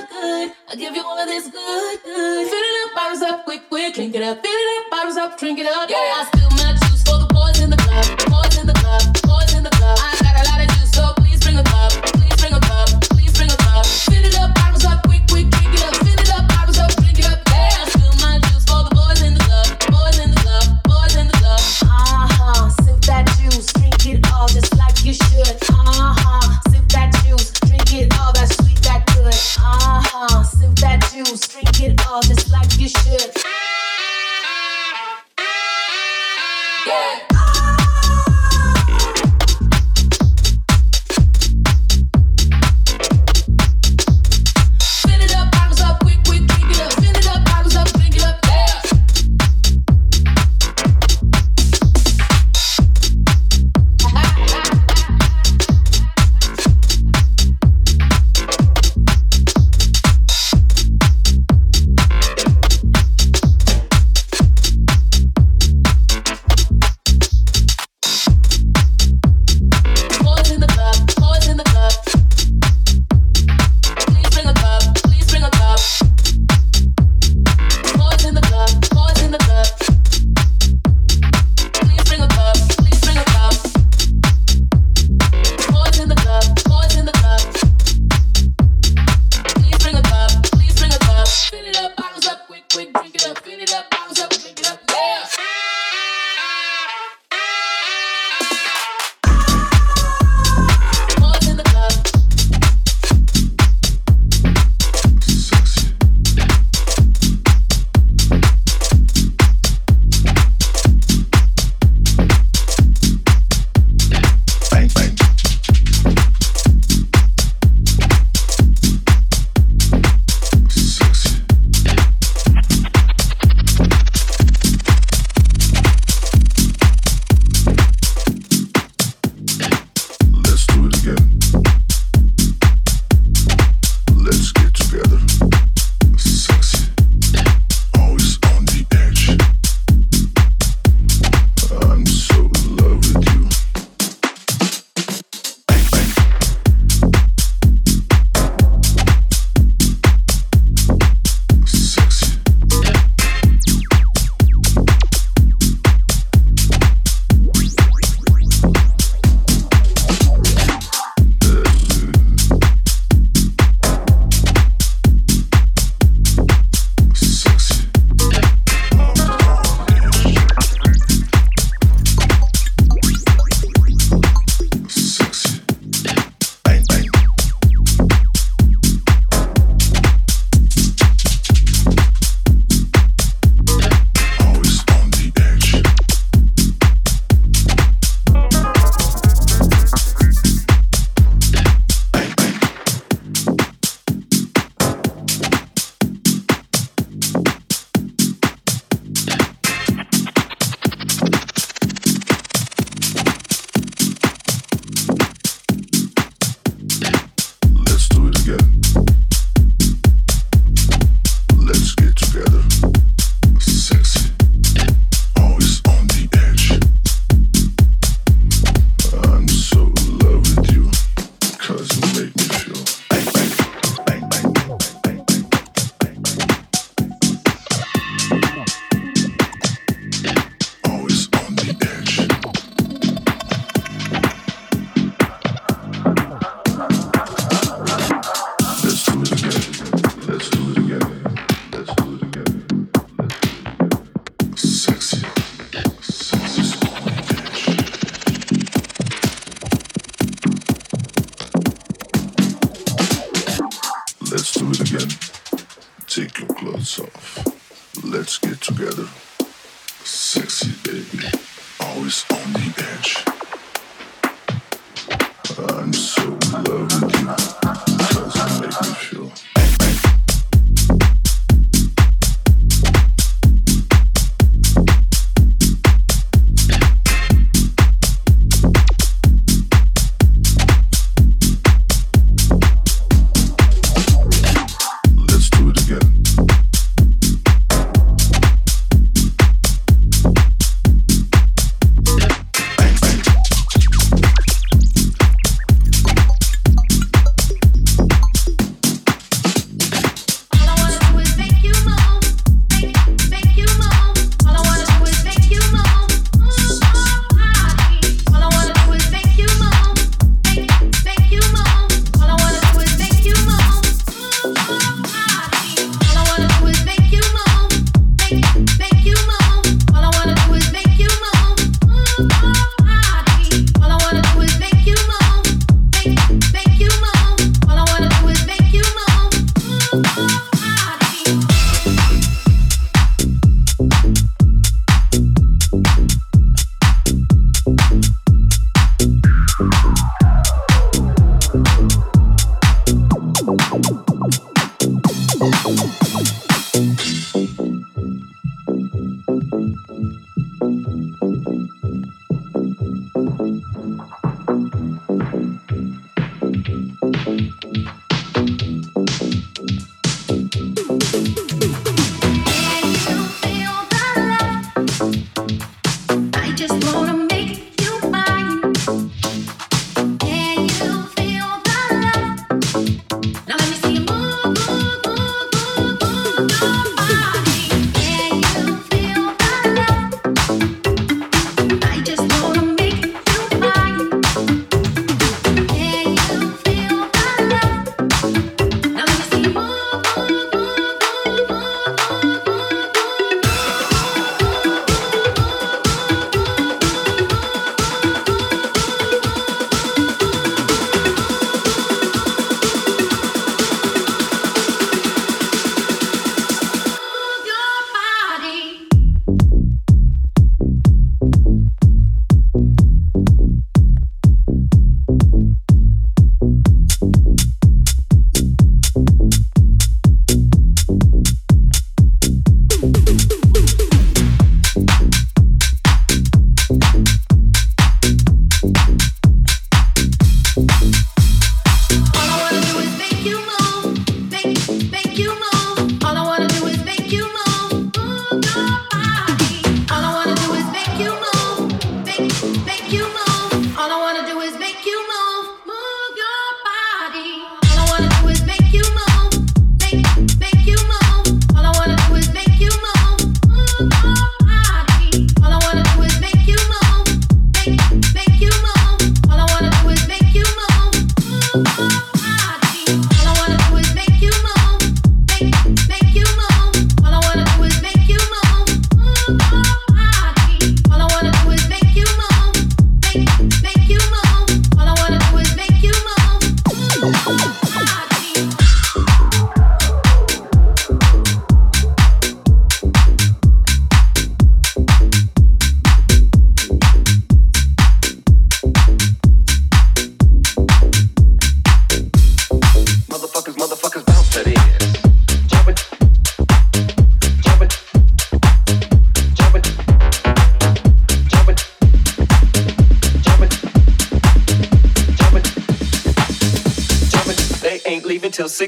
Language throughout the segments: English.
good, good. I give you all of this good, good. Fill it up, bottles up, quick, quick. Drink it up, fill it up, bottles up, drink it up. Yeah, I spill my juice for the boys in the club.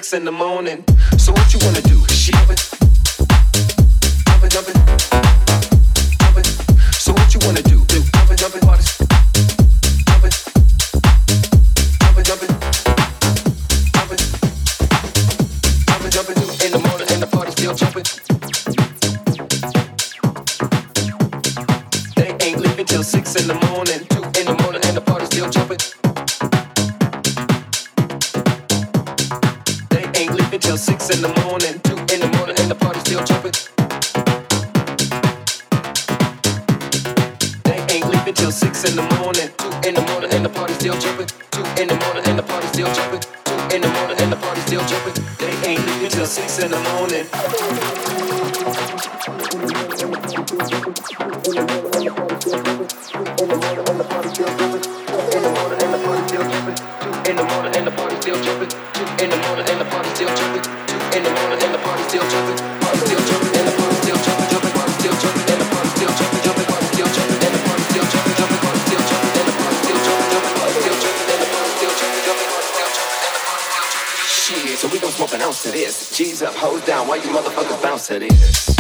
six in the morning. So what you wanna in the morning and the party's still jumping. They ain't leaving till six in the morning. hoes down while you motherfuckers bounce at it.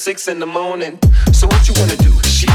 six in the morning. So what you wanna do? She